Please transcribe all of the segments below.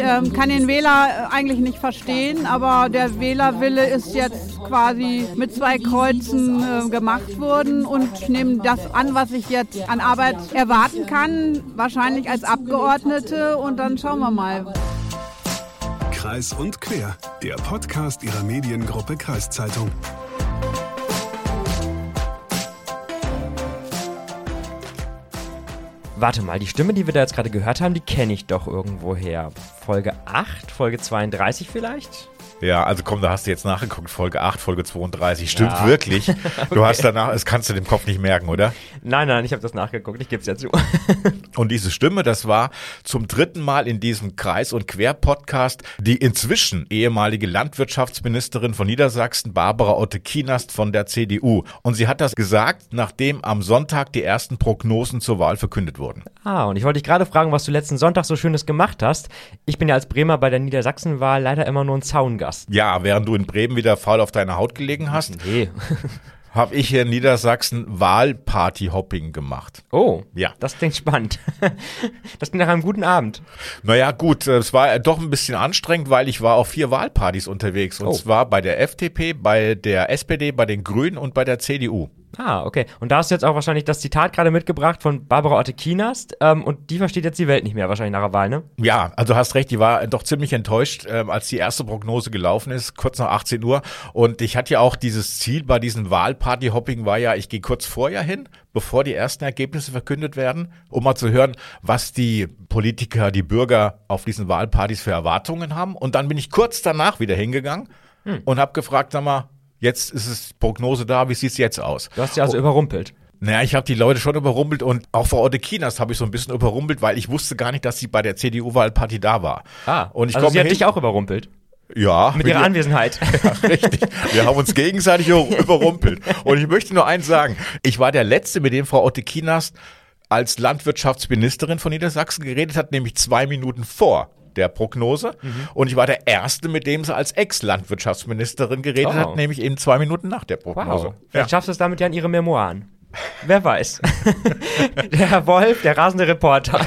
ähm, kann den Wähler äh, eigentlich nicht verstehen, aber der Wählerwille ist jetzt quasi mit zwei Kreuzen äh, gemacht worden und ich nehme das an, was ich jetzt an Arbeit erwarten kann, wahrscheinlich als Abgeordnete und dann schauen wir mal. Kreis und Quer, der Podcast Ihrer Mediengruppe Kreiszeitung. Warte mal, die Stimme, die wir da jetzt gerade gehört haben, die kenne ich doch irgendwoher. Folge 8, Folge 32 vielleicht? Ja, also komm, da hast du jetzt nachgeguckt, Folge 8, Folge 32. Stimmt ja. wirklich. Du okay. hast danach, das kannst du dem Kopf nicht merken, oder? Nein, nein, ich habe das nachgeguckt, ich gebe es ja zu. und diese Stimme, das war zum dritten Mal in diesem Kreis- und Quer-Podcast die inzwischen ehemalige Landwirtschaftsministerin von Niedersachsen, Barbara Otte-Kienast von der CDU. Und sie hat das gesagt, nachdem am Sonntag die ersten Prognosen zur Wahl verkündet wurden. Ah, und ich wollte dich gerade fragen, was du letzten Sonntag so Schönes gemacht hast. Ich bin ja als Bremer bei der Niedersachsenwahl leider immer nur ein Zaungast. Gast. Ja, während du in Bremen wieder faul auf deiner Haut gelegen hast. Nee. habe ich hier in Niedersachsen Wahlparty-Hopping gemacht. Oh, ja. Das klingt spannend. Das klingt nach einem guten Abend. Naja, gut, es war doch ein bisschen anstrengend, weil ich war auf vier Wahlpartys unterwegs. Und oh. zwar bei der FDP, bei der SPD, bei den Grünen und bei der CDU. Ah, okay. Und da hast du jetzt auch wahrscheinlich das Zitat gerade mitgebracht von Barbara Otte-Kienast. Ähm, und die versteht jetzt die Welt nicht mehr, wahrscheinlich nach der Wahl, ne? Ja, also hast recht, die war doch ziemlich enttäuscht, ähm, als die erste Prognose gelaufen ist, kurz nach 18 Uhr. Und ich hatte ja auch dieses Ziel bei diesem Wahlparty-Hopping war ja, ich gehe kurz vorher hin, bevor die ersten Ergebnisse verkündet werden, um mal zu hören, was die Politiker, die Bürger auf diesen Wahlpartys für Erwartungen haben. Und dann bin ich kurz danach wieder hingegangen hm. und habe gefragt, sag mal, Jetzt ist es Prognose da, wie sieht es jetzt aus? Du hast sie also oh, überrumpelt. Naja, ich habe die Leute schon überrumpelt und auch Frau Otte Kinas habe ich so ein bisschen überrumpelt, weil ich wusste gar nicht, dass sie bei der CDU-Wahlparty da war. Ah, und ich also sie hat dich auch überrumpelt. Ja. Mit ihrer Anwesenheit. Ja, richtig. Wir haben uns gegenseitig überrumpelt. Und ich möchte nur eins sagen. Ich war der Letzte, mit dem Frau Otte Kinas als Landwirtschaftsministerin von Niedersachsen geredet hat, nämlich zwei Minuten vor der Prognose. Mhm. Und ich war der Erste, mit dem sie als Ex-Landwirtschaftsministerin geredet oh. hat, nämlich eben zwei Minuten nach der Prognose. Wow. Vielleicht ja. schaffst du es damit ja in ihre Memoiren. Wer weiß. der Herr Wolf, der rasende Reporter.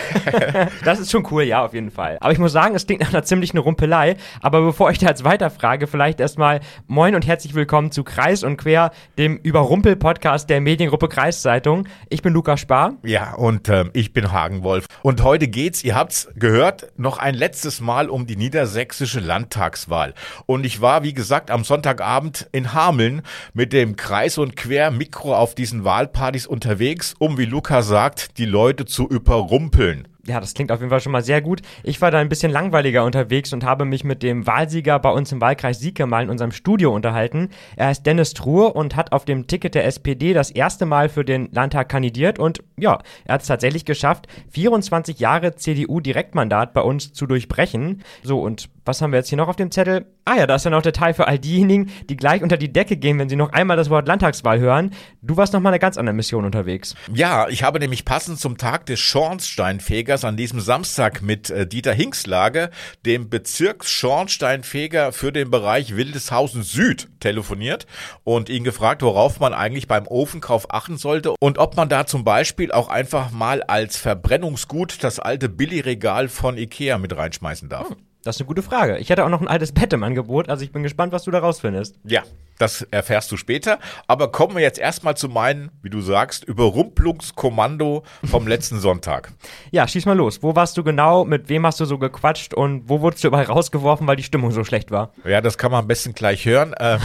das ist schon cool, ja, auf jeden Fall. Aber ich muss sagen, es klingt nach einer ziemlichen Rumpelei. Aber bevor ich da jetzt weiterfrage, vielleicht erstmal Moin und herzlich willkommen zu Kreis und Quer, dem Überrumpel-Podcast der Mediengruppe Kreiszeitung. Ich bin Lukas Spar. Ja, und äh, ich bin Hagen Wolf. Und heute geht's, ihr habt's gehört, noch ein letztes Mal um die niedersächsische Landtagswahl. Und ich war, wie gesagt, am Sonntagabend in Hameln mit dem Kreis und Quer Mikro auf diesen Wahl Wahlpartys unterwegs, um, wie Luca sagt, die Leute zu überrumpeln ja, das klingt auf jeden Fall schon mal sehr gut. Ich war da ein bisschen langweiliger unterwegs und habe mich mit dem Wahlsieger bei uns im Wahlkreis Sieke mal in unserem Studio unterhalten. Er heißt Dennis Truhe und hat auf dem Ticket der SPD das erste Mal für den Landtag kandidiert und ja, er hat es tatsächlich geschafft, 24 Jahre CDU-Direktmandat bei uns zu durchbrechen. So, und was haben wir jetzt hier noch auf dem Zettel? Ah ja, da ist ja noch der Teil für all diejenigen, die gleich unter die Decke gehen, wenn sie noch einmal das Wort Landtagswahl hören. Du warst noch mal eine ganz andere Mission unterwegs. Ja, ich habe nämlich passend zum Tag des Schornsteinfegers an diesem Samstag mit äh, Dieter Hinkslage, dem Bezirksschornsteinfeger für den Bereich Wildeshausen Süd, telefoniert und ihn gefragt, worauf man eigentlich beim Ofenkauf achten sollte und ob man da zum Beispiel auch einfach mal als Verbrennungsgut das alte Billigregal von Ikea mit reinschmeißen darf. Hm. Das ist eine gute Frage. Ich hätte auch noch ein altes Bett im Angebot, also ich bin gespannt, was du da rausfindest. Ja, das erfährst du später. Aber kommen wir jetzt erstmal zu meinem, wie du sagst, Überrumpelungskommando vom letzten Sonntag. Ja, schieß mal los. Wo warst du genau? Mit wem hast du so gequatscht? Und wo wurdest du überall rausgeworfen, weil die Stimmung so schlecht war? Ja, das kann man am besten gleich hören. Ähm,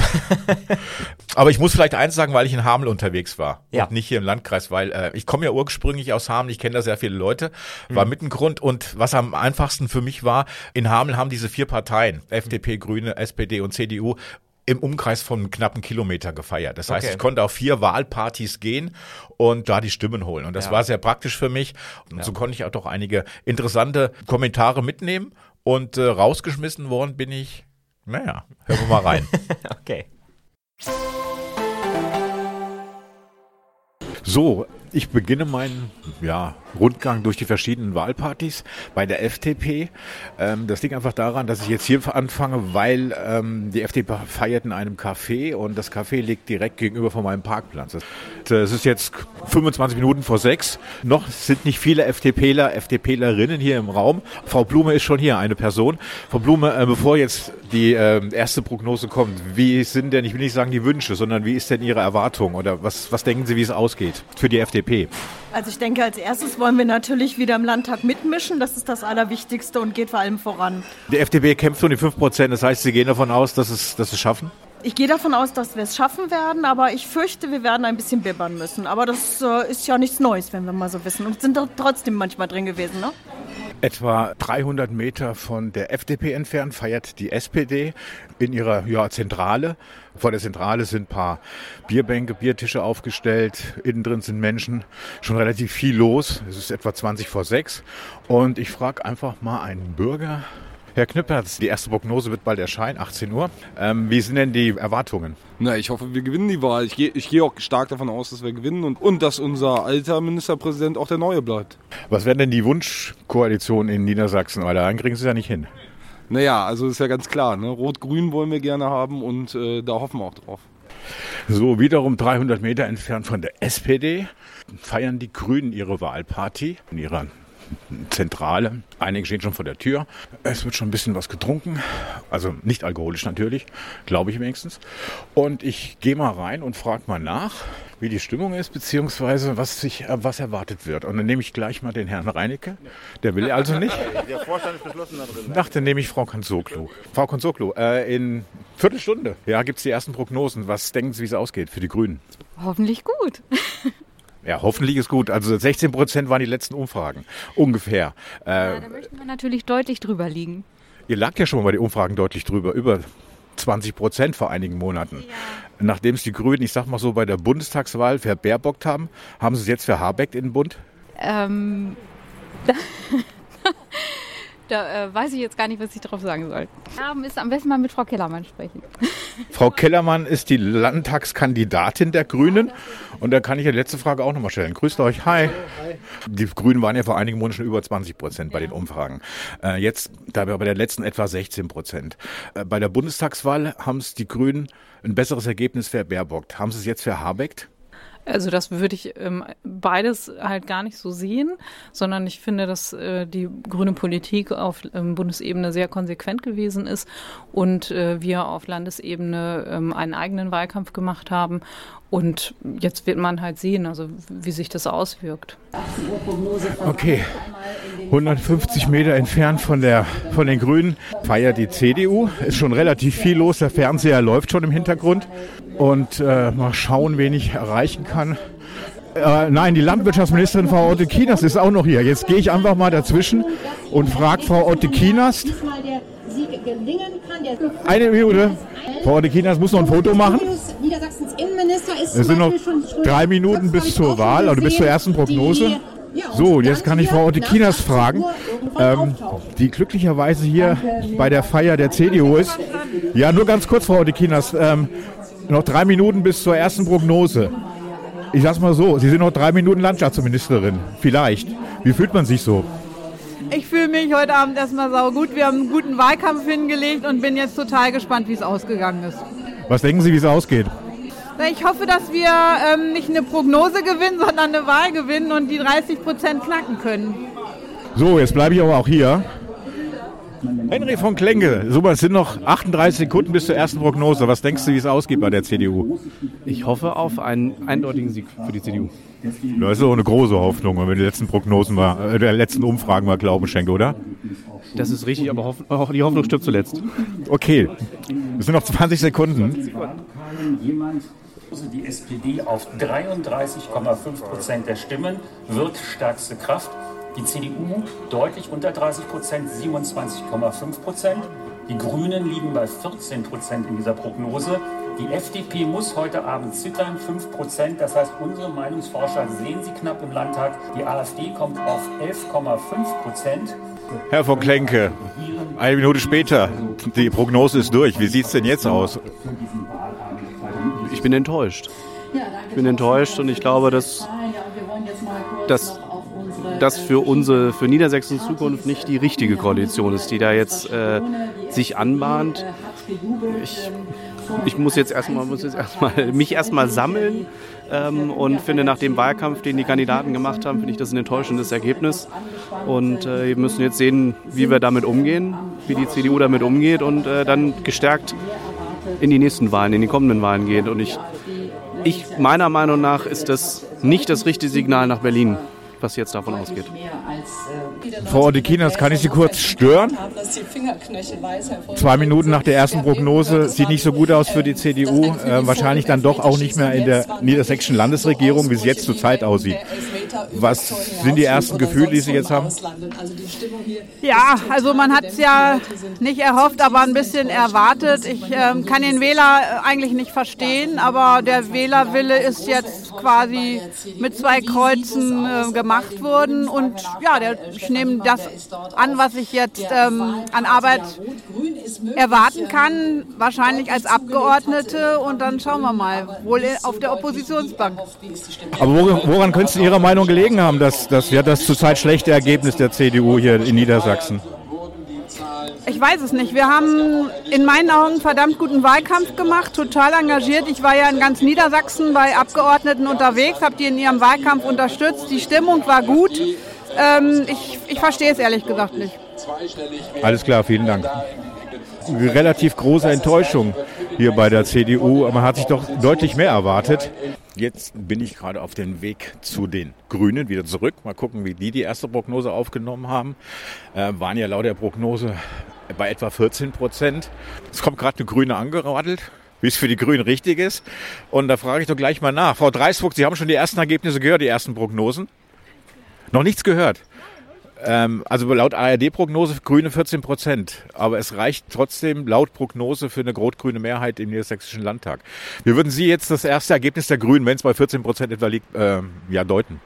aber ich muss vielleicht eins sagen, weil ich in Hameln unterwegs war ja. und nicht hier im Landkreis, weil äh, ich komme ja ursprünglich aus Hameln, ich kenne da sehr viele Leute, war mhm. mit ein Grund. Und was am einfachsten für mich war, in Hameln haben diese vier Parteien, FDP, Grüne, SPD und CDU, im Umkreis von knappen Kilometer gefeiert. Das heißt, okay. ich konnte auf vier Wahlpartys gehen und da die Stimmen holen. Und das ja. war sehr praktisch für mich. Und ja. so konnte ich auch doch einige interessante Kommentare mitnehmen. Und äh, rausgeschmissen worden bin ich, naja, hören wir mal rein. okay. So, Ich beginne meinen ja, Rundgang durch die verschiedenen Wahlpartys bei der FDP. Ähm, das liegt einfach daran, dass ich jetzt hier anfange, weil ähm, die FDP feiert in einem Café und das Café liegt direkt gegenüber von meinem Parkplatz. Es ist jetzt 25 Minuten vor sechs. Noch sind nicht viele FDPler, FDPlerinnen hier im Raum. Frau Blume ist schon hier, eine Person. Frau Blume, äh, bevor jetzt die äh, erste Prognose kommt, wie sind denn, ich will nicht sagen die Wünsche, sondern wie ist denn Ihre Erwartung oder was, was denken Sie, wie es ausgeht für die FDP? FDP? Also ich denke, als erstes wollen wir natürlich wieder im Landtag mitmischen. Das ist das Allerwichtigste und geht vor allem voran. Die FDP kämpft um die 5 Prozent. Das heißt, Sie gehen davon aus, dass es, dass es schaffen? Ich gehe davon aus, dass wir es schaffen werden, aber ich fürchte, wir werden ein bisschen bibbern müssen. Aber das äh, ist ja nichts Neues, wenn wir mal so wissen. Und sind doch trotzdem manchmal drin gewesen, ne? Etwa 300 Meter von der FDP entfernt feiert die SPD in ihrer ja, Zentrale. Vor der Zentrale sind ein paar Bierbänke, Biertische aufgestellt. Innen drin sind Menschen. Schon relativ viel los. Es ist etwa 20 vor 6. Und ich frage einfach mal einen Bürger, Herr Knüppert, die erste Prognose wird bald erscheinen, 18 Uhr. Ähm, wie sind denn die Erwartungen? Na, ich hoffe, wir gewinnen die Wahl. Ich gehe geh auch stark davon aus, dass wir gewinnen und, und dass unser alter Ministerpräsident auch der neue bleibt. Was wären denn die Wunschkoalitionen in Niedersachsen? Weil da kriegen Sie es ja nicht hin. Naja, also ist ja ganz klar. Ne? Rot-Grün wollen wir gerne haben und äh, da hoffen wir auch drauf. So, wiederum 300 Meter entfernt von der SPD feiern die Grünen ihre Wahlparty in ihrer Zentrale. Einige stehen schon vor der Tür. Es wird schon ein bisschen was getrunken. Also nicht alkoholisch natürlich, glaube ich wenigstens. Und ich gehe mal rein und frage mal nach, wie die Stimmung ist, beziehungsweise was, sich, äh, was erwartet wird. Und dann nehme ich gleich mal den Herrn Reinecke. Der will also nicht. Der Vorstand ist beschlossen da drin. Ach, dann nehme ich Frau Konzoglu. Frau Konzoglu, äh, in Viertelstunde ja, gibt es die ersten Prognosen. Was denken Sie, wie es ausgeht für die Grünen? Hoffentlich gut. Ja, hoffentlich ist gut. Also 16 Prozent waren die letzten Umfragen. Ungefähr. Ja, da möchten wir natürlich deutlich drüber liegen. Ihr lag ja schon mal bei den Umfragen deutlich drüber. Über 20 Prozent vor einigen Monaten. Ja. Nachdem es die Grünen, ich sag mal so, bei der Bundestagswahl verbaerbockt haben, haben sie es jetzt verhabeckt in den Bund? Ähm, Da äh, weiß ich jetzt gar nicht, was ich drauf sagen soll. Ja, ist am besten mal mit Frau Kellermann sprechen. Frau Kellermann ist die Landtagskandidatin der Grünen. Und da kann ich die letzte Frage auch nochmal stellen. Grüßt euch. Hi. Die Grünen waren ja vor einigen Monaten schon über 20 Prozent bei den Umfragen. Äh, jetzt, da wir bei der letzten etwa 16 Prozent. Äh, bei der Bundestagswahl haben es die Grünen ein besseres Ergebnis verbaerbockt. Haben sie es jetzt verhabeckt? Also das würde ich ähm, beides halt gar nicht so sehen, sondern ich finde, dass äh, die grüne Politik auf ähm, Bundesebene sehr konsequent gewesen ist und äh, wir auf Landesebene ähm, einen eigenen Wahlkampf gemacht haben. Und jetzt wird man halt sehen, also wie sich das auswirkt. Okay, 150 Meter entfernt von, der, von den Grünen feiert die CDU. Ist schon relativ viel los, der Fernseher läuft schon im Hintergrund und äh, mal schauen, wen ich erreichen kann. Äh, nein, die Landwirtschaftsministerin Frau Otte Kienast ist auch noch hier. Jetzt gehe ich einfach mal dazwischen und frage Frau Otte Kienast. Eine Minute. Frau Otte Kienast muss noch ein Foto machen. Es sind noch drei Minuten bis zur Wahl, also bis zur ersten Prognose. So, jetzt kann ich Frau Otte Kienast fragen, ähm, die glücklicherweise hier bei der Feier der CDU ist. Ja, nur ganz kurz, Frau Otte Kienast. Ähm, noch drei Minuten bis zur ersten Prognose. Ich sag's mal so, Sie sind noch drei Minuten Landschaftsministerin. Vielleicht. Wie fühlt man sich so? Ich fühle mich heute Abend erstmal saugut. Wir haben einen guten Wahlkampf hingelegt und bin jetzt total gespannt, wie es ausgegangen ist. Was denken Sie, wie es ausgeht? Ich hoffe, dass wir ähm, nicht eine Prognose gewinnen, sondern eine Wahl gewinnen und die 30 Prozent knacken können. So, jetzt bleibe ich aber auch hier. Henry von Klenke, super, es sind noch 38 Sekunden bis zur ersten Prognose. Was denkst du, wie es ausgeht bei der CDU? Ich hoffe auf einen eindeutigen Sieg für die CDU. Das ist auch eine große Hoffnung, wenn man die letzten Prognosen mal, äh, der letzten Umfragen mal Glauben schenkt, oder? Das ist richtig, aber hoff die Hoffnung stirbt zuletzt. Okay, es sind noch 20 Sekunden. Die SPD auf 33,5 Prozent der Stimmen wird stärkste Kraft. Die CDU deutlich unter 30 Prozent, 27,5 Prozent. Die Grünen liegen bei 14 Prozent in dieser Prognose. Die FDP muss heute Abend zittern, 5 Prozent. Das heißt, unsere Meinungsforscher sehen sie knapp im Landtag. Die AfD kommt auf 11,5 Prozent. Herr von Klenke, eine Minute später, die Prognose ist durch. Wie sieht es denn jetzt aus? Ich bin enttäuscht. Ich bin enttäuscht und ich glaube, dass dass das für unsere, für Niedersächsens Zukunft nicht die richtige Koalition ist, die da jetzt äh, sich anbahnt. Ich, ich muss jetzt erstmal, muss jetzt erstmal mich erstmal sammeln ähm, und finde nach dem Wahlkampf, den die Kandidaten gemacht haben, finde ich das ein enttäuschendes Ergebnis. Und äh, wir müssen jetzt sehen, wie wir damit umgehen, wie die CDU damit umgeht und äh, dann gestärkt in die nächsten Wahlen, in die kommenden Wahlen geht. Und ich, ich meiner Meinung nach ist das nicht das richtige Signal nach Berlin was jetzt davon ausgeht. Frau Odekinas, kann ich Sie kurz stören? Zwei Minuten nach der ersten Prognose sieht nicht so gut aus für die CDU. Äh, wahrscheinlich dann doch auch nicht mehr in der niedersächsischen Landesregierung, wie es jetzt zurzeit aussieht. Was sind die ersten Gefühle, die Sie jetzt haben? Ja, also man hat es ja nicht erhofft, aber ein bisschen erwartet. Ich äh, kann den Wähler äh, eigentlich nicht verstehen, aber der Wählerwille ist jetzt quasi mit zwei Kreuzen äh, gemacht worden. Und ja, der, ich nehme das an, was ich jetzt ähm, an Arbeit erwarten kann, wahrscheinlich als Abgeordnete. Und dann schauen wir mal, wohl auf der Oppositionsbank. Aber woran, woran könnte es in Ihrer Meinung gelegen haben, dass, dass ja, das zurzeit schlechte Ergebnis der CDU hier in Niedersachsen? Ich weiß es nicht. Wir haben in meinen Augen verdammt guten Wahlkampf gemacht, total engagiert. Ich war ja in ganz Niedersachsen bei Abgeordneten unterwegs, habe die in ihrem Wahlkampf unterstützt. Die Stimmung war gut. Ähm, ich, ich verstehe es ehrlich gesagt nicht. Alles klar, vielen Dank. Relativ große Enttäuschung hier bei der CDU. Man hat sich doch deutlich mehr erwartet. Jetzt bin ich gerade auf dem Weg zu den Grünen wieder zurück. Mal gucken, wie die die erste Prognose aufgenommen haben. Äh, waren ja laut der Prognose bei etwa 14 Prozent. Es kommt gerade eine Grüne angeradelt, wie es für die Grünen richtig ist. Und da frage ich doch gleich mal nach. Frau Dreisburg, Sie haben schon die ersten Ergebnisse gehört, die ersten Prognosen? Noch nichts gehört. Ähm, also laut ARD-Prognose Grüne 14 Prozent. Aber es reicht trotzdem laut Prognose für eine rot-grüne Mehrheit im Niedersächsischen Landtag. Wie würden Sie jetzt das erste Ergebnis der Grünen, wenn es bei 14 Prozent etwa liegt, äh, ja, deuten?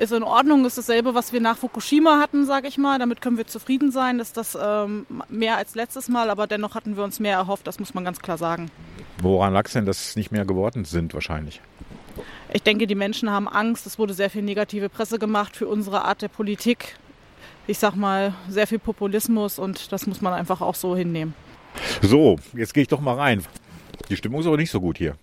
ist in Ordnung, ist dasselbe, was wir nach Fukushima hatten, sage ich mal. Damit können wir zufrieden sein, ist das ähm, mehr als letztes Mal, aber dennoch hatten wir uns mehr erhofft, das muss man ganz klar sagen. Woran lag es denn, dass es nicht mehr geworden sind wahrscheinlich? Ich denke, die Menschen haben Angst. Es wurde sehr viel negative Presse gemacht für unsere Art der Politik. Ich sag mal, sehr viel Populismus und das muss man einfach auch so hinnehmen. So, jetzt gehe ich doch mal rein. Die Stimmung ist aber nicht so gut hier.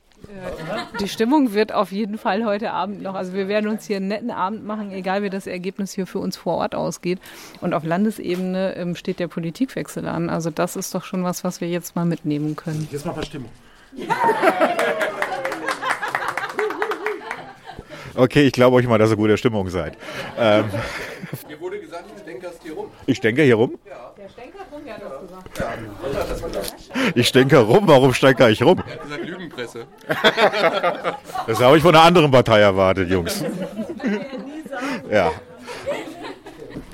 Die Stimmung wird auf jeden Fall heute Abend noch. Also wir werden uns hier einen netten Abend machen, egal wie das Ergebnis hier für uns vor Ort ausgeht. Und auf Landesebene ähm, steht der Politikwechsel an. Also das ist doch schon was, was wir jetzt mal mitnehmen können. Jetzt mal Verstimmung. Okay, ich glaube euch mal, dass ihr gute Stimmung seid. Ähm, Mir wurde gesagt, du stänkerst hier rum. Ich denke hier rum? Ja. Der stänkert rum, ja, das gesagt. Ich denke rum, warum stänker ich rum? Er hat gesagt Lügenpresse. Das habe ich von einer anderen Partei erwartet, Jungs. Ja.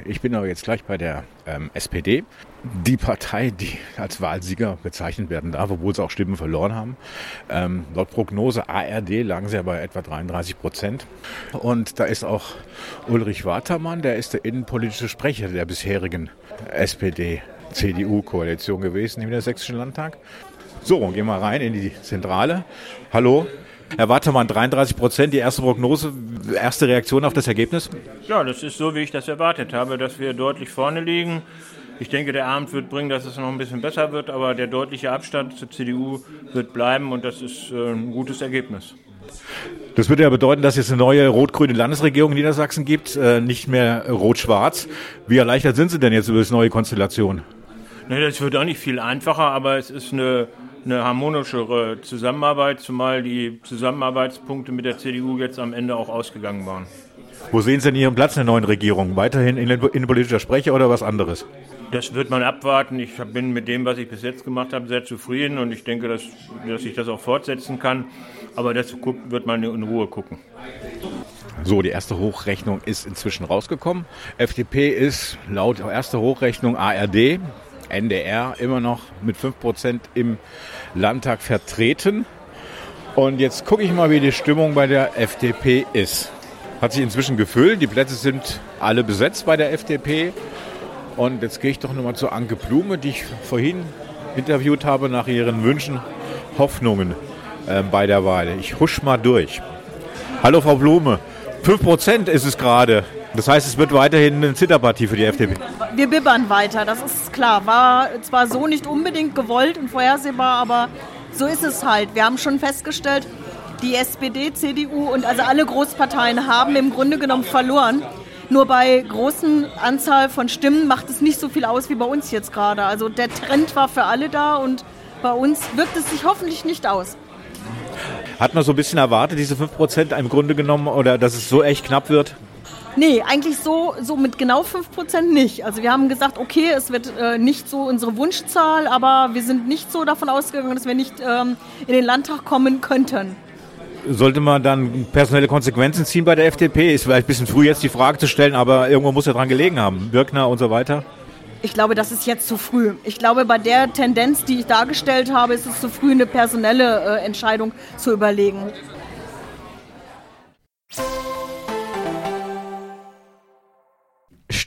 Ich bin aber jetzt gleich bei der ähm, SPD. Die Partei, die als Wahlsieger bezeichnet werden darf, obwohl sie auch Stimmen verloren haben. Ähm, laut Prognose ARD lagen sie ja bei etwa 33 Prozent. Und da ist auch Ulrich Watermann, der ist der innenpolitische Sprecher der bisherigen SPD-CDU-Koalition gewesen im Niedersächsischen Landtag. So, gehen wir rein in die Zentrale. Hallo, Herr Watermann, 33 Prozent, die erste Prognose, erste Reaktion auf das Ergebnis? Ja, das ist so, wie ich das erwartet habe, dass wir deutlich vorne liegen. Ich denke, der Abend wird bringen, dass es noch ein bisschen besser wird, aber der deutliche Abstand zur CDU wird bleiben und das ist äh, ein gutes Ergebnis. Das würde ja bedeuten, dass es eine neue rot-grüne Landesregierung in Niedersachsen gibt, äh, nicht mehr rot-schwarz. Wie erleichtert sind Sie denn jetzt über das neue Konstellation? Nee, das wird auch nicht viel einfacher, aber es ist eine eine harmonischere Zusammenarbeit, zumal die Zusammenarbeitspunkte mit der CDU jetzt am Ende auch ausgegangen waren. Wo sehen Sie denn Ihren Platz in der neuen Regierung? Weiterhin innenpolitischer Sprecher oder was anderes? Das wird man abwarten. Ich bin mit dem, was ich bis jetzt gemacht habe, sehr zufrieden und ich denke, dass, dass ich das auch fortsetzen kann. Aber das wird man in Ruhe gucken. So, die erste Hochrechnung ist inzwischen rausgekommen. FDP ist laut erster Hochrechnung ARD NDR immer noch mit 5% im Landtag vertreten. Und jetzt gucke ich mal, wie die Stimmung bei der FDP ist. Hat sich inzwischen gefüllt, die Plätze sind alle besetzt bei der FDP. Und jetzt gehe ich doch nochmal zu Anke Blume, die ich vorhin interviewt habe nach ihren Wünschen, Hoffnungen äh, bei der Wahl. Ich husch mal durch. Hallo Frau Blume, 5 Prozent ist es gerade. Das heißt, es wird weiterhin eine Zitterpartie für die FDP. Wir bibbern weiter, das ist klar. War zwar so nicht unbedingt gewollt und vorhersehbar, aber so ist es halt. Wir haben schon festgestellt, die SPD, CDU und also alle Großparteien haben im Grunde genommen verloren. Nur bei großen Anzahl von Stimmen macht es nicht so viel aus wie bei uns jetzt gerade. Also der Trend war für alle da und bei uns wirkt es sich hoffentlich nicht aus. Hat man so ein bisschen erwartet, diese 5% im Grunde genommen, oder dass es so echt knapp wird? Nee, eigentlich so, so mit genau 5% nicht. Also wir haben gesagt, okay, es wird äh, nicht so unsere Wunschzahl, aber wir sind nicht so davon ausgegangen, dass wir nicht ähm, in den Landtag kommen könnten. Sollte man dann personelle Konsequenzen ziehen bei der FDP? Ist vielleicht ein bisschen früh jetzt die Frage zu stellen, aber irgendwo muss ja dran gelegen haben. Birkner und so weiter. Ich glaube, das ist jetzt zu früh. Ich glaube, bei der Tendenz, die ich dargestellt habe, ist es zu früh, eine personelle äh, Entscheidung zu überlegen.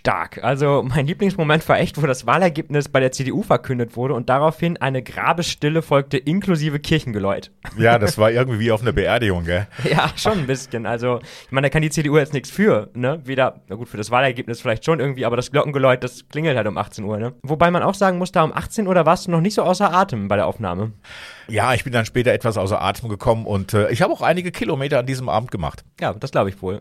Stark. Also mein Lieblingsmoment war echt, wo das Wahlergebnis bei der CDU verkündet wurde und daraufhin eine Grabesstille folgte inklusive Kirchengeläut. Ja, das war irgendwie wie auf einer Beerdigung, gell? ja, schon ein bisschen. Also ich meine, da kann die CDU jetzt nichts für, ne? Weder, na gut, für das Wahlergebnis vielleicht schon irgendwie, aber das Glockengeläut, das klingelt halt um 18 Uhr, ne? Wobei man auch sagen muss, da um 18 Uhr, da warst du noch nicht so außer Atem bei der Aufnahme. Ja, ich bin dann später etwas außer Atem gekommen und äh, ich habe auch einige Kilometer an diesem Abend gemacht. Ja, das glaube ich wohl.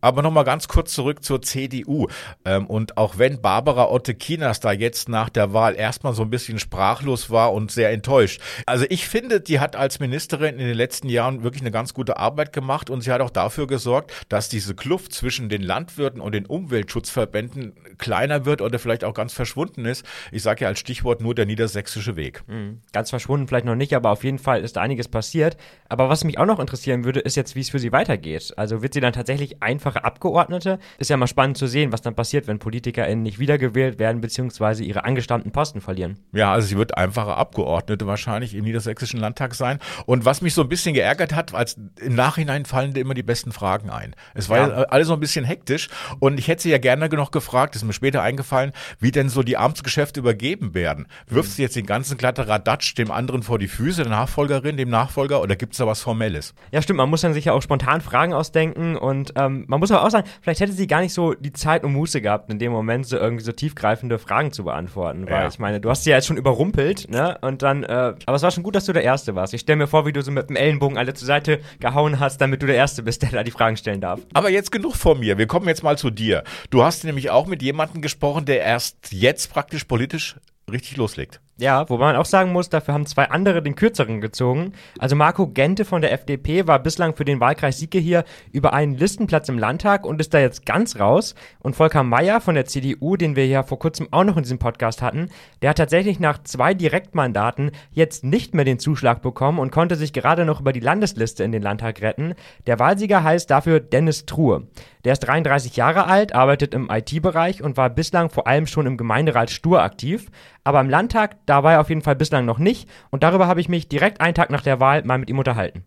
Aber nochmal ganz kurz zurück zur CDU. Ähm, und auch wenn Barbara Otte-Kinas da jetzt nach der Wahl erstmal so ein bisschen sprachlos war und sehr enttäuscht. Also ich finde, die hat als Ministerin in den letzten Jahren wirklich eine ganz gute Arbeit gemacht und sie hat auch dafür gesorgt, dass diese Kluft zwischen den Landwirten und den Umweltschutzverbänden kleiner wird oder vielleicht auch ganz verschwunden ist. Ich sage ja als Stichwort nur der niedersächsische Weg. Mhm. Ganz verschwunden vielleicht noch nicht, aber auf jeden Fall ist da einiges passiert. Aber was mich auch noch interessieren würde, ist jetzt, wie es für sie weitergeht. Also wird sie dann tatsächlich einfache Abgeordnete. Ist ja mal spannend zu sehen, was dann passiert, wenn PolitikerInnen nicht wiedergewählt werden, beziehungsweise ihre angestammten Posten verlieren. Ja, also sie wird einfache Abgeordnete wahrscheinlich im Niedersächsischen Landtag sein. Und was mich so ein bisschen geärgert hat, als im Nachhinein fallen dir immer die besten Fragen ein. Es war ja. alles so ein bisschen hektisch und ich hätte sie ja gerne noch gefragt, mir später eingefallen, wie denn so die Amtsgeschäfte übergeben werden. Wirfst mhm. du jetzt den ganzen Kladderadatsch dem anderen vor die Füße, der Nachfolgerin, dem Nachfolger, oder gibt es da was Formelles? Ja, stimmt, man muss dann sich ja auch spontan Fragen ausdenken und ähm, man muss aber auch sagen, vielleicht hätte sie gar nicht so die Zeit und Muße gehabt, in dem Moment so irgendwie so tiefgreifende Fragen zu beantworten. Weil ja. ich meine, du hast sie ja jetzt schon überrumpelt, ne? Und dann, äh, aber es war schon gut, dass du der Erste warst. Ich stelle mir vor, wie du so mit dem Ellenbogen alle zur Seite gehauen hast, damit du der Erste bist, der da die Fragen stellen darf. Aber jetzt genug von mir. Wir kommen jetzt mal zu dir. Du hast nämlich auch mit jemandem gesprochen, der erst jetzt praktisch politisch richtig loslegt. Ja, wobei man auch sagen muss, dafür haben zwei andere den kürzeren gezogen. Also Marco Gente von der FDP war bislang für den Wahlkreis Sieke hier über einen Listenplatz im Landtag und ist da jetzt ganz raus. Und Volker Mayer von der CDU, den wir ja vor kurzem auch noch in diesem Podcast hatten, der hat tatsächlich nach zwei Direktmandaten jetzt nicht mehr den Zuschlag bekommen und konnte sich gerade noch über die Landesliste in den Landtag retten. Der Wahlsieger heißt dafür Dennis Truhe. Der ist 33 Jahre alt, arbeitet im IT-Bereich und war bislang vor allem schon im Gemeinderat Stur aktiv. Aber im Landtag, da war er auf jeden Fall bislang noch nicht. Und darüber habe ich mich direkt einen Tag nach der Wahl mal mit ihm unterhalten.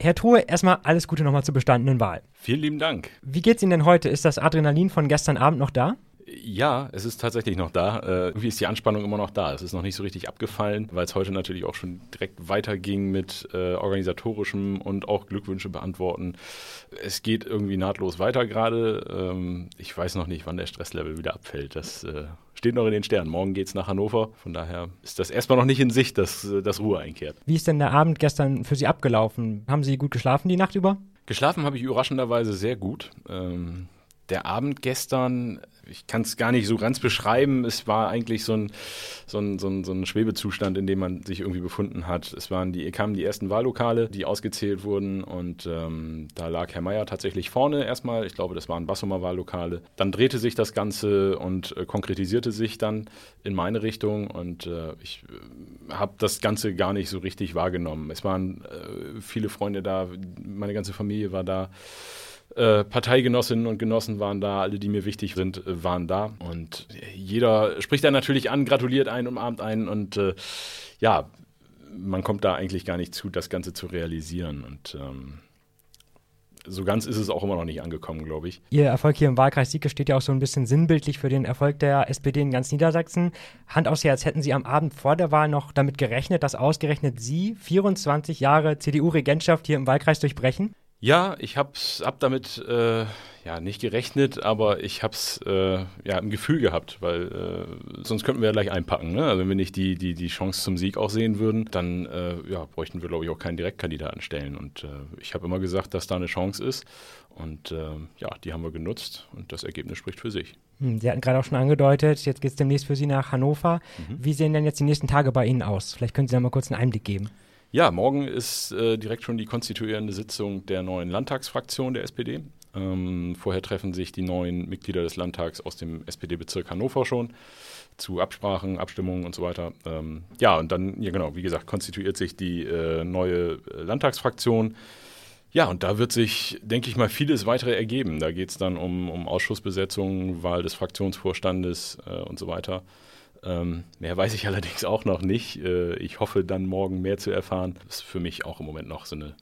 Herr Truhe, erstmal alles Gute nochmal zur bestandenen Wahl. Vielen lieben Dank. Wie geht's Ihnen denn heute? Ist das Adrenalin von gestern Abend noch da? Ja, es ist tatsächlich noch da. Äh, irgendwie ist die Anspannung immer noch da. Es ist noch nicht so richtig abgefallen, weil es heute natürlich auch schon direkt weiterging mit äh, organisatorischem und auch Glückwünsche beantworten. Es geht irgendwie nahtlos weiter gerade. Ähm, ich weiß noch nicht, wann der Stresslevel wieder abfällt. Das äh, steht noch in den Sternen. Morgen geht es nach Hannover. Von daher ist das erstmal noch nicht in Sicht, dass, äh, dass Ruhe einkehrt. Wie ist denn der Abend gestern für Sie abgelaufen? Haben Sie gut geschlafen die Nacht über? Geschlafen habe ich überraschenderweise sehr gut. Ähm, der Abend gestern ich kann es gar nicht so ganz beschreiben. Es war eigentlich so ein, so, ein, so, ein, so ein Schwebezustand, in dem man sich irgendwie befunden hat. Es waren die, kamen die ersten Wahllokale, die ausgezählt wurden und ähm, da lag Herr Mayer tatsächlich vorne erstmal. Ich glaube, das waren Bassumer Wahllokale. Dann drehte sich das Ganze und äh, konkretisierte sich dann in meine Richtung und äh, ich äh, habe das Ganze gar nicht so richtig wahrgenommen. Es waren äh, viele Freunde da, meine ganze Familie war da. Äh, Parteigenossinnen und Genossen waren da, alle, die mir wichtig sind, äh, waren da. Und jeder spricht da natürlich an, gratuliert einen, umarmt einen und äh, ja, man kommt da eigentlich gar nicht zu, das Ganze zu realisieren. Und ähm, so ganz ist es auch immer noch nicht angekommen, glaube ich. Ihr Erfolg hier im Wahlkreis Sieke steht ja auch so ein bisschen sinnbildlich für den Erfolg der SPD in ganz Niedersachsen. Hand aufs Herz, hätten Sie am Abend vor der Wahl noch damit gerechnet, dass ausgerechnet Sie 24 Jahre CDU-Regentschaft hier im Wahlkreis durchbrechen? Ja, ich habe hab damit äh, ja nicht gerechnet, aber ich habe es äh, ja im Gefühl gehabt, weil äh, sonst könnten wir ja gleich einpacken. Ne? Also wenn wir nicht die, die, die Chance zum Sieg auch sehen würden, dann äh, ja, bräuchten wir, glaube ich, auch keinen Direktkandidaten stellen. Und äh, ich habe immer gesagt, dass da eine Chance ist. Und äh, ja, die haben wir genutzt und das Ergebnis spricht für sich. Hm, Sie hatten gerade auch schon angedeutet, jetzt geht es demnächst für Sie nach Hannover. Mhm. Wie sehen denn jetzt die nächsten Tage bei Ihnen aus? Vielleicht können Sie da mal kurz einen Einblick geben. Ja, morgen ist äh, direkt schon die konstituierende Sitzung der neuen Landtagsfraktion der SPD. Ähm, vorher treffen sich die neuen Mitglieder des Landtags aus dem SPD-Bezirk Hannover schon zu Absprachen, Abstimmungen und so weiter. Ähm, ja, und dann, ja genau, wie gesagt, konstituiert sich die äh, neue äh, Landtagsfraktion. Ja, und da wird sich, denke ich mal, vieles weitere ergeben. Da geht es dann um, um Ausschussbesetzungen, Wahl des Fraktionsvorstandes äh, und so weiter. Ähm, mehr weiß ich allerdings auch noch nicht. Äh, ich hoffe dann morgen mehr zu erfahren. Das ist für mich auch im Moment noch so eine,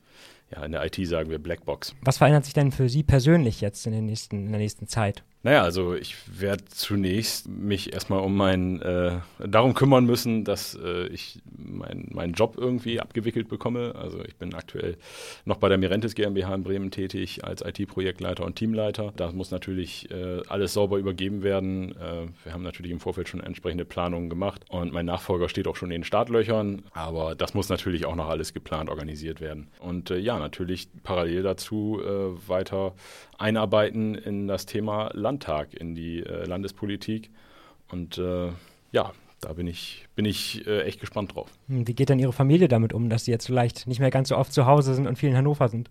ja, in der IT sagen wir Blackbox. Was verändert sich denn für Sie persönlich jetzt in, nächsten, in der nächsten Zeit? Naja, also ich werde zunächst mich erstmal um meinen, äh, darum kümmern müssen, dass äh, ich meinen mein Job irgendwie abgewickelt bekomme. Also ich bin aktuell noch bei der Mirentis GmbH in Bremen tätig als IT-Projektleiter und Teamleiter. Da muss natürlich äh, alles sauber übergeben werden. Äh, wir haben natürlich im Vorfeld schon entsprechende Planungen gemacht und mein Nachfolger steht auch schon in den Startlöchern, aber das muss natürlich auch noch alles geplant organisiert werden. Und äh, ja, natürlich parallel dazu äh, weiter einarbeiten in das Thema Landtag, in die äh, Landespolitik. Und äh, ja, da bin ich, bin ich äh, echt gespannt drauf. Wie geht denn Ihre Familie damit um, dass Sie jetzt vielleicht nicht mehr ganz so oft zu Hause sind und viel in Hannover sind?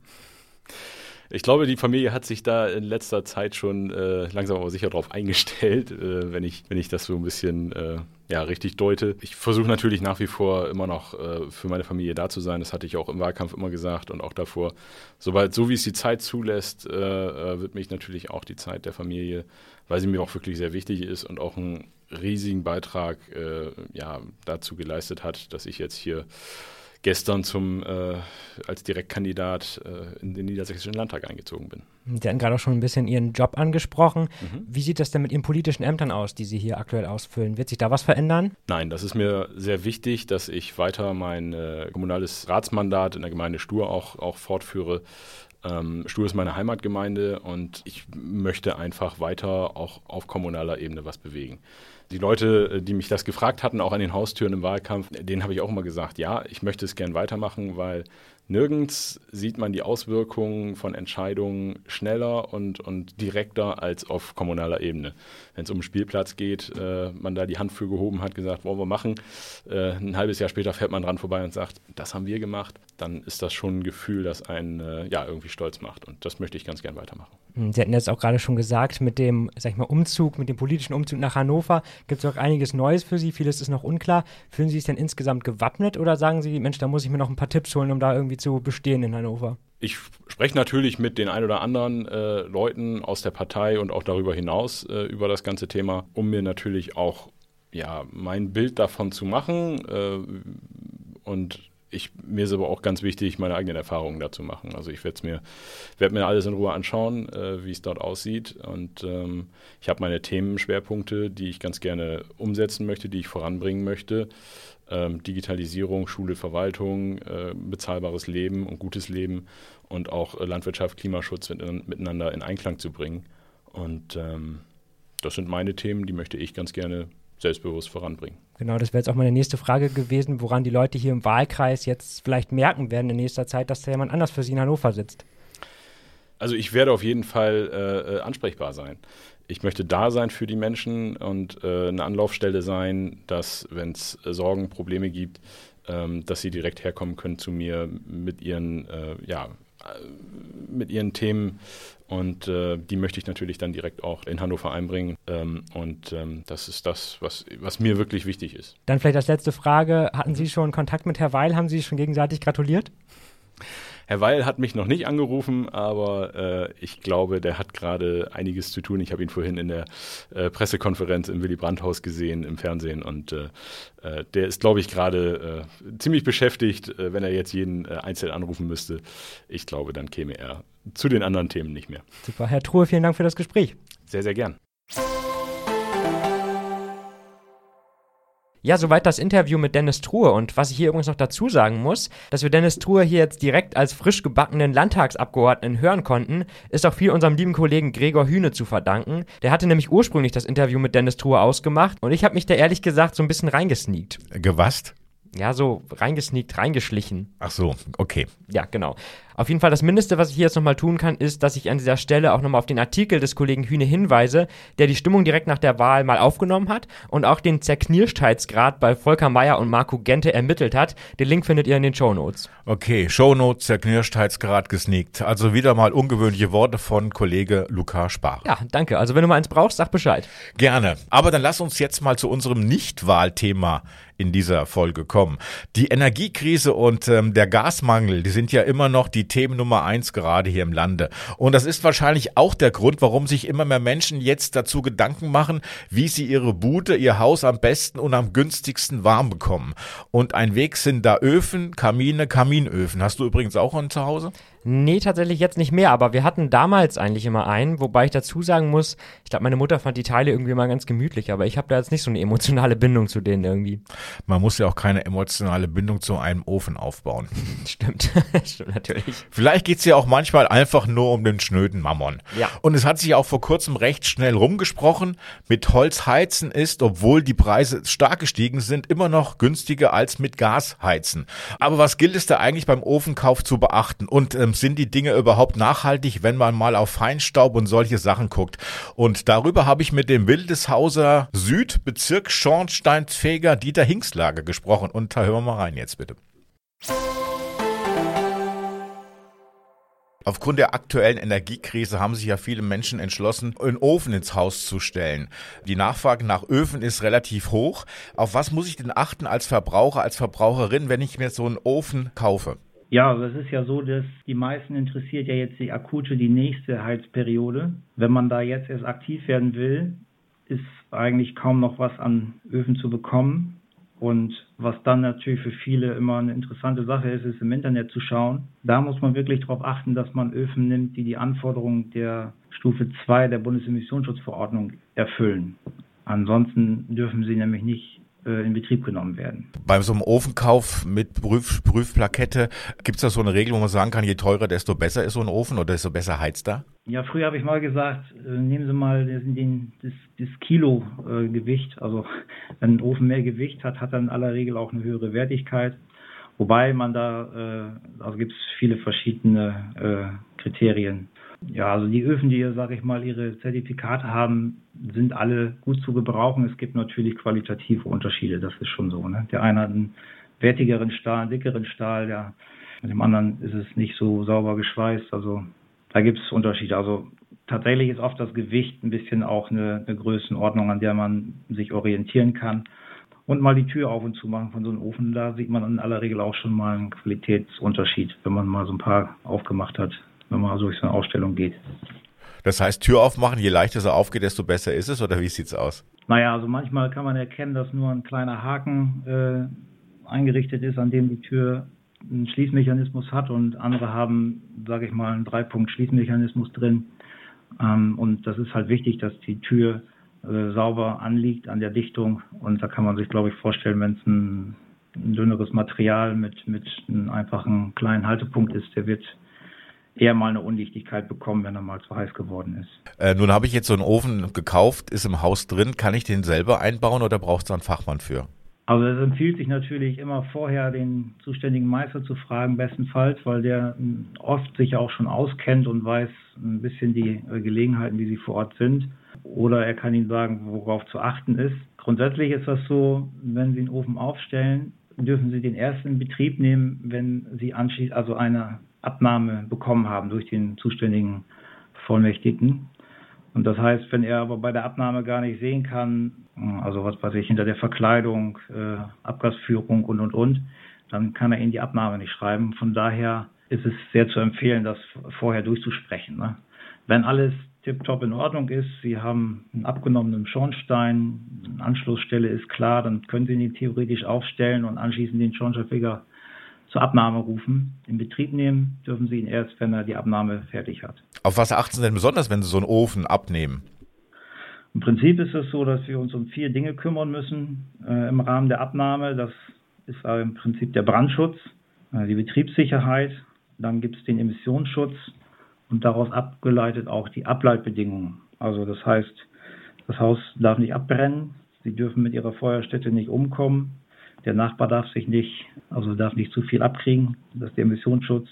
Ich glaube, die Familie hat sich da in letzter Zeit schon äh, langsam aber sicher darauf eingestellt, äh, wenn, ich, wenn ich das so ein bisschen äh, ja, richtig deute. Ich versuche natürlich nach wie vor immer noch äh, für meine Familie da zu sein. Das hatte ich auch im Wahlkampf immer gesagt und auch davor. Sobald, so wie es die Zeit zulässt, äh, äh, wird mich natürlich auch die Zeit der Familie, weil sie mir auch wirklich sehr wichtig ist und auch einen riesigen Beitrag ja, dazu geleistet hat, dass ich jetzt hier gestern zum, äh, als Direktkandidat äh, in den Niedersächsischen Landtag eingezogen bin. Sie hatten gerade auch schon ein bisschen Ihren Job angesprochen. Mhm. Wie sieht das denn mit Ihren politischen Ämtern aus, die Sie hier aktuell ausfüllen? Wird sich da was verändern? Nein, das ist mir sehr wichtig, dass ich weiter mein äh, kommunales Ratsmandat in der Gemeinde Stur auch, auch fortführe. Ähm, Stur ist meine Heimatgemeinde und ich möchte einfach weiter auch auf kommunaler Ebene was bewegen. Die Leute, äh, die mich das gefragt hatten, auch an den Haustüren im Wahlkampf, denen habe ich auch immer gesagt, ja, ich möchte es gern weitermachen, weil Nirgends sieht man die Auswirkungen von Entscheidungen schneller und, und direkter als auf kommunaler Ebene. Wenn es um den Spielplatz geht, äh, man da die Hand für gehoben hat, gesagt, wollen wir machen. Äh, ein halbes Jahr später fährt man dran vorbei und sagt, das haben wir gemacht. Dann ist das schon ein Gefühl, das einen äh, ja, irgendwie stolz macht. Und das möchte ich ganz gern weitermachen. Hm, Sie hatten jetzt auch gerade schon gesagt, mit dem, sag ich mal, Umzug, mit dem politischen Umzug nach Hannover gibt es auch einiges Neues für Sie. Vieles ist noch unklar. Fühlen Sie sich denn insgesamt gewappnet oder sagen Sie, Mensch, da muss ich mir noch ein paar Tipps holen, um da irgendwie zu bestehen in Hannover? Ich spreche natürlich mit den ein oder anderen äh, Leuten aus der Partei und auch darüber hinaus äh, über das ganze Thema, um mir natürlich auch ja, mein Bild davon zu machen. Äh, und ich, mir ist aber auch ganz wichtig, meine eigenen Erfahrungen dazu machen. Also ich werde mir, werd mir alles in Ruhe anschauen, äh, wie es dort aussieht. Und ähm, ich habe meine Themenschwerpunkte, die ich ganz gerne umsetzen möchte, die ich voranbringen möchte ähm, Digitalisierung, Schule, Verwaltung, äh, bezahlbares Leben und gutes Leben und auch äh, Landwirtschaft, Klimaschutz mit, miteinander in Einklang zu bringen. Und ähm, das sind meine Themen, die möchte ich ganz gerne selbstbewusst voranbringen. Genau, das wäre jetzt auch meine nächste Frage gewesen, woran die Leute hier im Wahlkreis jetzt vielleicht merken werden in nächster Zeit, dass da jemand anders für sie in Hannover sitzt. Also ich werde auf jeden Fall äh, äh ansprechbar sein ich möchte da sein für die Menschen und äh, eine Anlaufstelle sein, dass, wenn es Sorgen, Probleme gibt, ähm, dass sie direkt herkommen können zu mir mit ihren, äh, ja, mit ihren Themen. Und äh, die möchte ich natürlich dann direkt auch in Hannover einbringen. Ähm, und ähm, das ist das, was, was mir wirklich wichtig ist. Dann vielleicht als letzte Frage. Hatten Sie schon Kontakt mit Herr Weil? Haben Sie schon gegenseitig gratuliert? Herr Weil hat mich noch nicht angerufen, aber äh, ich glaube, der hat gerade einiges zu tun. Ich habe ihn vorhin in der äh, Pressekonferenz im Willy Brandt-Haus gesehen im Fernsehen und äh, äh der ist, glaube ich, gerade äh, ziemlich beschäftigt, äh, wenn er jetzt jeden einzeln anrufen müsste. Ich glaube, dann käme er zu den anderen Themen nicht mehr. Super, Herr Truhe, vielen Dank für das Gespräch. Sehr, sehr gern. Ja, soweit das Interview mit Dennis Truhe. Und was ich hier übrigens noch dazu sagen muss, dass wir Dennis Truhe hier jetzt direkt als frisch gebackenen Landtagsabgeordneten hören konnten, ist auch viel unserem lieben Kollegen Gregor Hühne zu verdanken. Der hatte nämlich ursprünglich das Interview mit Dennis Truhe ausgemacht und ich habe mich da ehrlich gesagt so ein bisschen reingesneakt. Gewasst? Ja, so reingesneakt, reingeschlichen. Ach so, okay. Ja, genau. Auf jeden Fall das Mindeste, was ich hier jetzt nochmal tun kann, ist, dass ich an dieser Stelle auch nochmal auf den Artikel des Kollegen Hühne hinweise, der die Stimmung direkt nach der Wahl mal aufgenommen hat und auch den Zerknirschtheitsgrad bei Volker Mayer und Marco Gente ermittelt hat. Den Link findet ihr in den Shownotes. Okay, Shownotes, Zerknirschtheitsgrad gesneakt. Also wieder mal ungewöhnliche Worte von Kollege Luca Spar. Ja, danke. Also wenn du mal eins brauchst, sag Bescheid. Gerne. Aber dann lass uns jetzt mal zu unserem Nicht-Wahlthema in dieser Folge kommen. Die Energiekrise und ähm, der Gasmangel, die sind ja immer noch die Themen Nummer eins gerade hier im Lande. Und das ist wahrscheinlich auch der Grund, warum sich immer mehr Menschen jetzt dazu Gedanken machen, wie sie ihre Bude, ihr Haus am besten und am günstigsten warm bekommen. Und ein Weg sind da Öfen, Kamine, Kaminöfen. Hast du übrigens auch einen zu Hause? Nee, tatsächlich jetzt nicht mehr, aber wir hatten damals eigentlich immer einen, wobei ich dazu sagen muss, ich glaube, meine Mutter fand die Teile irgendwie immer ganz gemütlich, aber ich habe da jetzt nicht so eine emotionale Bindung zu denen irgendwie. Man muss ja auch keine emotionale Bindung zu einem Ofen aufbauen. Stimmt, stimmt natürlich. Vielleicht geht's ja auch manchmal einfach nur um den schnöden Mammon. Ja. Und es hat sich auch vor kurzem recht schnell rumgesprochen, mit Holz heizen ist, obwohl die Preise stark gestiegen sind, immer noch günstiger als mit Gas heizen. Aber was gilt es da eigentlich beim Ofenkauf zu beachten? Und ähm, sind die Dinge überhaupt nachhaltig, wenn man mal auf Feinstaub und solche Sachen guckt? Und darüber habe ich mit dem Wildeshauser Südbezirk Schornsteinfeger Dieter Hinkslager gesprochen. Und da hören wir mal rein jetzt bitte. Aufgrund der aktuellen Energiekrise haben sich ja viele Menschen entschlossen, einen Ofen ins Haus zu stellen. Die Nachfrage nach Öfen ist relativ hoch. Auf was muss ich denn achten als Verbraucher, als Verbraucherin, wenn ich mir so einen Ofen kaufe? Ja, also es ist ja so, dass die meisten interessiert ja jetzt die akute, die nächste Heizperiode. Wenn man da jetzt erst aktiv werden will, ist eigentlich kaum noch was an Öfen zu bekommen. Und was dann natürlich für viele immer eine interessante Sache ist, ist im Internet zu schauen. Da muss man wirklich darauf achten, dass man Öfen nimmt, die die Anforderungen der Stufe 2 der Bundesemissionsschutzverordnung erfüllen. Ansonsten dürfen sie nämlich nicht in Betrieb genommen werden. Bei so einem Ofenkauf mit Prüf Prüfplakette, gibt es da so eine Regel, wo man sagen kann, je teurer, desto besser ist so ein Ofen oder desto besser heizt er? Ja, früher habe ich mal gesagt, äh, nehmen Sie mal den, den, das, das Kilo äh, Gewicht. Also wenn ein Ofen mehr Gewicht hat, hat er in aller Regel auch eine höhere Wertigkeit. Wobei man da, äh, also gibt es viele verschiedene äh, Kriterien. Ja, also die Öfen, die, sage ich mal, ihre Zertifikate haben, sind alle gut zu gebrauchen. Es gibt natürlich qualitative Unterschiede, das ist schon so. Ne? Der eine hat einen wertigeren Stahl, einen dickeren Stahl, der, mit dem anderen ist es nicht so sauber geschweißt. Also da gibt es Unterschiede. Also tatsächlich ist oft das Gewicht ein bisschen auch eine, eine Größenordnung, an der man sich orientieren kann. Und mal die Tür auf und zu machen von so einem Ofen, da sieht man in aller Regel auch schon mal einen Qualitätsunterschied, wenn man mal so ein paar aufgemacht hat wenn man durch so eine Ausstellung geht. Das heißt, Tür aufmachen, je leichter sie aufgeht, desto besser ist es, oder wie sieht es aus? Naja, also manchmal kann man erkennen, dass nur ein kleiner Haken äh, eingerichtet ist, an dem die Tür einen Schließmechanismus hat und andere haben, sage ich mal, einen Dreipunkt-Schließmechanismus drin. Ähm, und das ist halt wichtig, dass die Tür äh, sauber anliegt an der Dichtung. Und da kann man sich, glaube ich, vorstellen, wenn es ein, ein dünneres Material mit, mit einem einfachen kleinen Haltepunkt ist, der wird eher mal eine Undichtigkeit bekommen, wenn er mal zu heiß geworden ist. Äh, nun habe ich jetzt so einen Ofen gekauft, ist im Haus drin. Kann ich den selber einbauen oder braucht es da einen Fachmann für? Also es empfiehlt sich natürlich immer vorher den zuständigen Meister zu fragen, bestenfalls, weil der hm, oft sich auch schon auskennt und weiß ein bisschen die äh, Gelegenheiten, wie sie vor Ort sind. Oder er kann Ihnen sagen, worauf zu achten ist. Grundsätzlich ist das so, wenn Sie einen Ofen aufstellen, dürfen Sie den ersten in Betrieb nehmen, wenn Sie anschließend also eine Abnahme bekommen haben durch den zuständigen Vollmächtigen. Und das heißt, wenn er aber bei der Abnahme gar nicht sehen kann, also was weiß ich, hinter der Verkleidung, äh, Abgasführung und und und, dann kann er Ihnen die Abnahme nicht schreiben. Von daher ist es sehr zu empfehlen, das vorher durchzusprechen. Ne? Wenn alles tiptop in Ordnung ist, Sie haben einen abgenommenen Schornstein, eine Anschlussstelle ist klar, dann können Sie ihn theoretisch aufstellen und anschließend den Schornsteinfeger zur Abnahme rufen. In Betrieb nehmen dürfen Sie ihn erst, wenn er die Abnahme fertig hat. Auf was achten Sie denn besonders, wenn Sie so einen Ofen abnehmen? Im Prinzip ist es so, dass wir uns um vier Dinge kümmern müssen äh, im Rahmen der Abnahme. Das ist äh, im Prinzip der Brandschutz, äh, die Betriebssicherheit, dann gibt es den Emissionsschutz und daraus abgeleitet auch die Ableitbedingungen. Also das heißt, das Haus darf nicht abbrennen, Sie dürfen mit Ihrer Feuerstätte nicht umkommen, der Nachbar darf sich nicht, also darf nicht zu viel abkriegen, das ist der Emissionsschutz,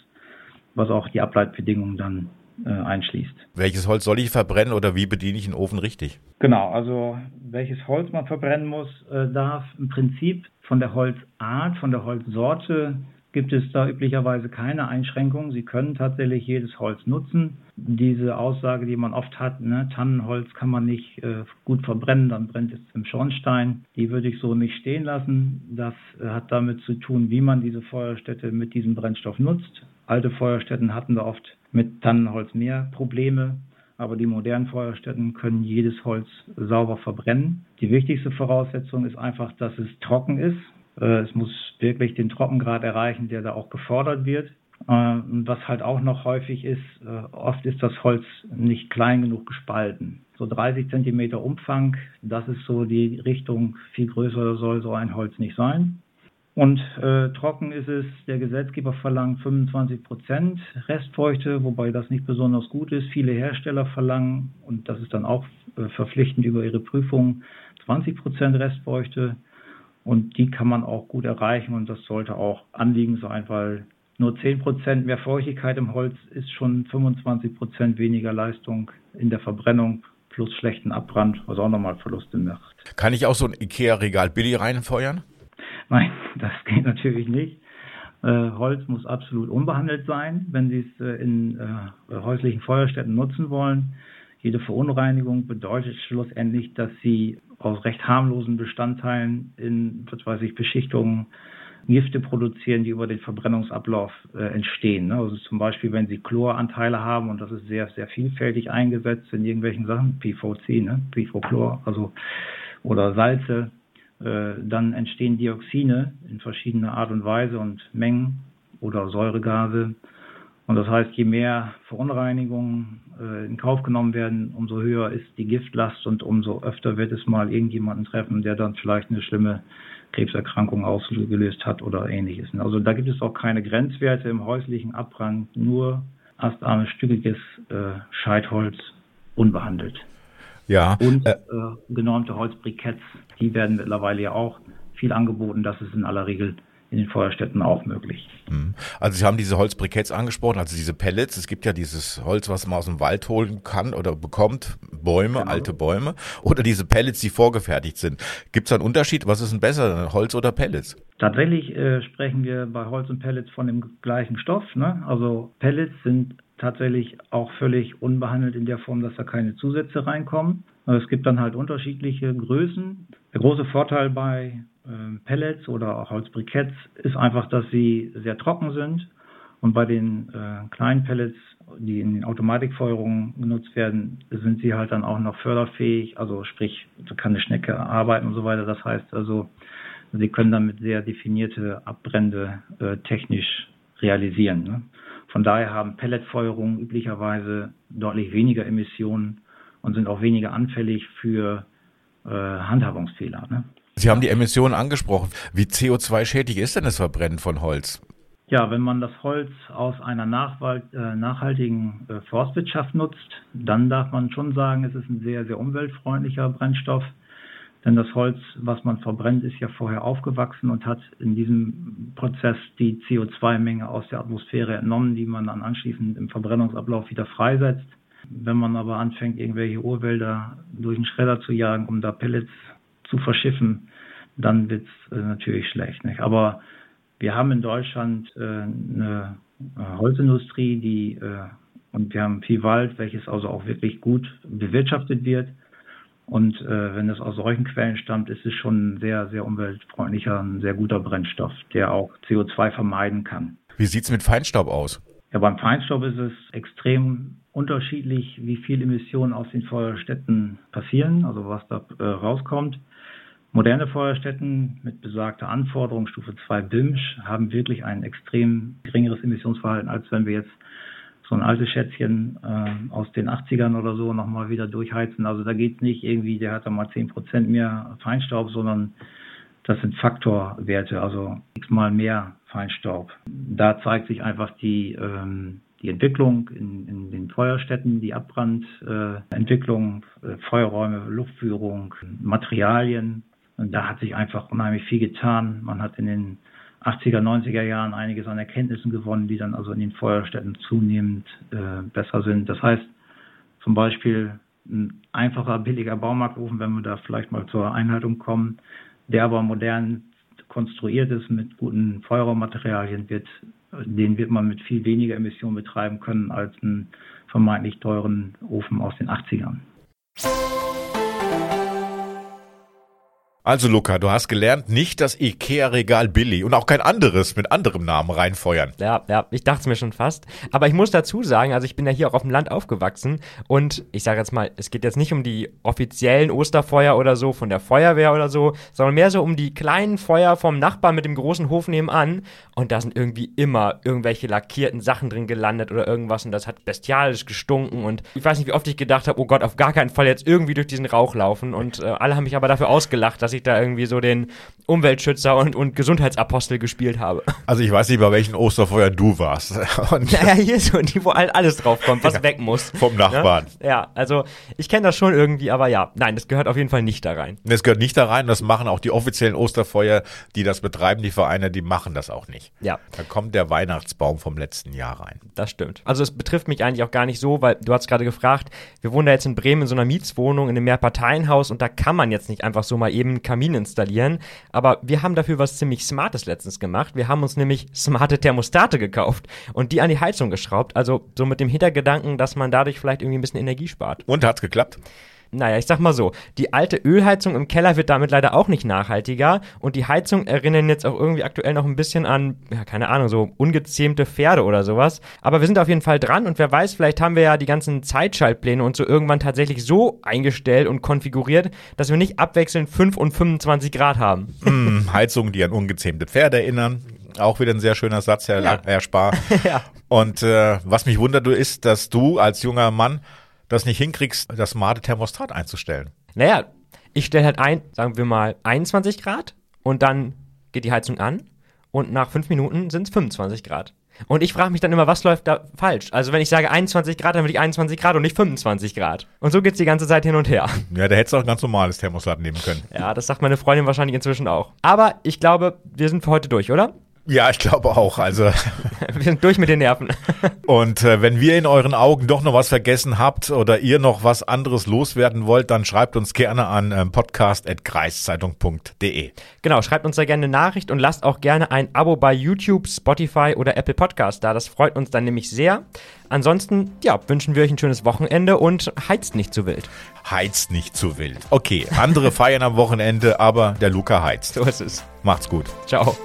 was auch die Ableitbedingungen dann äh, einschließt. Welches Holz soll ich verbrennen oder wie bediene ich einen Ofen richtig? Genau, also welches Holz man verbrennen muss, äh, darf im Prinzip von der Holzart, von der Holzsorte gibt es da üblicherweise keine Einschränkungen. Sie können tatsächlich jedes Holz nutzen. Diese Aussage, die man oft hat, ne, Tannenholz kann man nicht äh, gut verbrennen, dann brennt es im Schornstein, die würde ich so nicht stehen lassen. Das äh, hat damit zu tun, wie man diese Feuerstätte mit diesem Brennstoff nutzt. Alte Feuerstätten hatten da oft mit Tannenholz mehr Probleme, aber die modernen Feuerstätten können jedes Holz sauber verbrennen. Die wichtigste Voraussetzung ist einfach, dass es trocken ist. Äh, es muss wirklich den Trockengrad erreichen, der da auch gefordert wird. Äh, was halt auch noch häufig ist, äh, oft ist das Holz nicht klein genug gespalten. So 30 Zentimeter Umfang, das ist so die Richtung, viel größer soll so ein Holz nicht sein. Und äh, trocken ist es, der Gesetzgeber verlangt 25 Prozent Restfeuchte, wobei das nicht besonders gut ist. Viele Hersteller verlangen, und das ist dann auch äh, verpflichtend über ihre Prüfung, 20 Prozent Restfeuchte. Und die kann man auch gut erreichen und das sollte auch Anliegen sein, weil nur 10 Prozent mehr Feuchtigkeit im Holz ist schon 25 Prozent weniger Leistung in der Verbrennung plus schlechten Abbrand, was auch nochmal Verluste macht. Kann ich auch so ein Ikea-Regal billig reinfeuern? Nein, das geht natürlich nicht. Äh, Holz muss absolut unbehandelt sein, wenn Sie es äh, in äh, häuslichen Feuerstätten nutzen wollen. Jede Verunreinigung bedeutet schlussendlich, dass Sie aus recht harmlosen Bestandteilen in, was weiß ich, Beschichtungen Gifte produzieren, die über den Verbrennungsablauf äh, entstehen. Ne? Also zum Beispiel, wenn Sie Chloranteile haben, und das ist sehr, sehr vielfältig eingesetzt in irgendwelchen Sachen, PVC, ne? PV-Chlor, also oder Salze, äh, dann entstehen Dioxine in verschiedener Art und Weise und Mengen oder Säuregase. Und das heißt, je mehr Verunreinigungen äh, in Kauf genommen werden, umso höher ist die Giftlast und umso öfter wird es mal irgendjemanden treffen, der dann vielleicht eine schlimme Krebserkrankung ausgelöst hat oder ähnliches. Also da gibt es auch keine Grenzwerte im häuslichen Abbrand, nur astarmes, stückiges äh, Scheitholz unbehandelt. Ja. Und äh, genormte Holzbriketts, die werden mittlerweile ja auch viel angeboten. Das ist in aller Regel in den Feuerstätten auch möglich. Hm. Also Sie haben diese Holzbriketts angesprochen, also diese Pellets. Es gibt ja dieses Holz, was man aus dem Wald holen kann oder bekommt, Bäume, genau. alte Bäume, oder diese Pellets, die vorgefertigt sind. Gibt es da einen Unterschied? Was ist denn besser, Holz oder Pellets? Tatsächlich äh, sprechen wir bei Holz und Pellets von dem gleichen Stoff. Ne? Also Pellets sind tatsächlich auch völlig unbehandelt in der Form, dass da keine Zusätze reinkommen. Es gibt dann halt unterschiedliche Größen. Der große Vorteil bei Pellets oder auch Holzbriketts ist einfach, dass sie sehr trocken sind. Und bei den äh, kleinen Pellets, die in den Automatikfeuerungen genutzt werden, sind sie halt dann auch noch förderfähig. Also sprich, da kann eine Schnecke arbeiten und so weiter. Das heißt also, sie können damit sehr definierte Abbrände äh, technisch realisieren. Ne? Von daher haben Pelletfeuerungen üblicherweise deutlich weniger Emissionen und sind auch weniger anfällig für äh, Handhabungsfehler. Ne? Sie haben die Emissionen angesprochen. Wie CO2-schädig ist denn das Verbrennen von Holz? Ja, wenn man das Holz aus einer äh, nachhaltigen äh, Forstwirtschaft nutzt, dann darf man schon sagen, es ist ein sehr, sehr umweltfreundlicher Brennstoff. Denn das Holz, was man verbrennt, ist ja vorher aufgewachsen und hat in diesem Prozess die CO2-Menge aus der Atmosphäre entnommen, die man dann anschließend im Verbrennungsablauf wieder freisetzt. Wenn man aber anfängt, irgendwelche Urwälder durch den Schredder zu jagen, um da Pellets zu verschiffen, dann wird es äh, natürlich schlecht. Nicht? Aber wir haben in Deutschland äh, eine äh, Holzindustrie, die äh, und wir haben viel Wald, welches also auch wirklich gut bewirtschaftet wird. Und äh, wenn es aus solchen Quellen stammt, ist es schon ein sehr, sehr umweltfreundlicher, ein sehr guter Brennstoff, der auch CO2 vermeiden kann. Wie sieht es mit Feinstaub aus? Ja, beim Feinstaub ist es extrem unterschiedlich, wie viel Emissionen aus den Feuerstätten passieren, also was da äh, rauskommt. Moderne Feuerstätten mit besagter Anforderung Stufe 2 BIMSCH haben wirklich ein extrem geringeres Emissionsverhalten, als wenn wir jetzt so ein altes Schätzchen äh, aus den 80ern oder so nochmal wieder durchheizen. Also da geht es nicht irgendwie, der hat da mal 10% mehr Feinstaub, sondern das sind Faktorwerte, also x-mal mehr Feinstaub. Da zeigt sich einfach die, ähm, die Entwicklung in, in den Feuerstätten, die Abbrandentwicklung, äh, Feuerräume, Luftführung, Materialien. Und da hat sich einfach unheimlich viel getan. Man hat in den 80er, 90er Jahren einiges an Erkenntnissen gewonnen, die dann also in den Feuerstätten zunehmend äh, besser sind. Das heißt zum Beispiel ein einfacher, billiger Baumarktofen, wenn wir da vielleicht mal zur Einhaltung kommen, der aber modern konstruiert ist mit guten Feuerraummaterialien, wird, den wird man mit viel weniger Emissionen betreiben können als einen vermeintlich teuren Ofen aus den 80ern. Also Luca, du hast gelernt, nicht das Ikea-Regal Billy und auch kein anderes mit anderem Namen reinfeuern. Ja, ja, ich dachte es mir schon fast. Aber ich muss dazu sagen, also ich bin ja hier auch auf dem Land aufgewachsen und ich sage jetzt mal, es geht jetzt nicht um die offiziellen Osterfeuer oder so von der Feuerwehr oder so, sondern mehr so um die kleinen Feuer vom Nachbarn mit dem großen Hof nebenan und da sind irgendwie immer irgendwelche lackierten Sachen drin gelandet oder irgendwas und das hat bestialisch gestunken und ich weiß nicht, wie oft ich gedacht habe, oh Gott, auf gar keinen Fall jetzt irgendwie durch diesen Rauch laufen und äh, alle haben mich aber dafür ausgelacht, dass ich da irgendwie so den Umweltschützer und, und Gesundheitsapostel gespielt habe. Also ich weiß nicht, bei welchen Osterfeuer du warst. Und naja, hier so die, wo alles drauf kommt, was ja, weg muss. Vom Nachbarn. Ja, ja also ich kenne das schon irgendwie, aber ja, nein, das gehört auf jeden Fall nicht da rein. Das gehört nicht da rein, das machen auch die offiziellen Osterfeuer, die das betreiben, die Vereine, die machen das auch nicht. Ja. Da kommt der Weihnachtsbaum vom letzten Jahr rein. Das stimmt. Also es betrifft mich eigentlich auch gar nicht so, weil du hast gerade gefragt, wir wohnen da jetzt in Bremen in so einer Mietswohnung in einem Mehrparteienhaus und da kann man jetzt nicht einfach so mal eben Kamin installieren. Aber wir haben dafür was ziemlich Smartes letztens gemacht. Wir haben uns nämlich smarte Thermostate gekauft und die an die Heizung geschraubt. Also so mit dem Hintergedanken, dass man dadurch vielleicht irgendwie ein bisschen Energie spart. Und hat's geklappt? Naja, ich sag mal so, die alte Ölheizung im Keller wird damit leider auch nicht nachhaltiger und die Heizung erinnern jetzt auch irgendwie aktuell noch ein bisschen an, ja, keine Ahnung, so ungezähmte Pferde oder sowas. Aber wir sind auf jeden Fall dran und wer weiß, vielleicht haben wir ja die ganzen Zeitschaltpläne und so irgendwann tatsächlich so eingestellt und konfiguriert, dass wir nicht abwechselnd 5 und 25 Grad haben. Hm, Heizungen, die an ungezähmte Pferde erinnern. Auch wieder ein sehr schöner Satz, Herr, ja. Herr Spar. ja. Und äh, was mich wundert, ist, dass du als junger Mann das nicht hinkriegst, das smarte Thermostat einzustellen. Naja, ich stelle halt ein, sagen wir mal 21 Grad und dann geht die Heizung an und nach fünf Minuten sind es 25 Grad. Und ich frage mich dann immer, was läuft da falsch? Also wenn ich sage 21 Grad, dann will ich 21 Grad und nicht 25 Grad. Und so geht es die ganze Zeit hin und her. Ja, da hättest du auch ein ganz normales Thermostat nehmen können. Ja, das sagt meine Freundin wahrscheinlich inzwischen auch. Aber ich glaube, wir sind für heute durch, oder? Ja, ich glaube auch. Also wir sind durch mit den Nerven. Und äh, wenn wir in euren Augen doch noch was vergessen habt oder ihr noch was anderes loswerden wollt, dann schreibt uns gerne an ähm, podcast@kreiszeitung.de. Genau, schreibt uns da gerne eine Nachricht und lasst auch gerne ein Abo bei YouTube, Spotify oder Apple Podcast da. Das freut uns dann nämlich sehr. Ansonsten, ja, wünschen wir euch ein schönes Wochenende und heizt nicht zu wild. Heizt nicht zu wild. Okay, andere feiern am Wochenende, aber der Luca heizt. So ist es. Macht's gut. Ciao.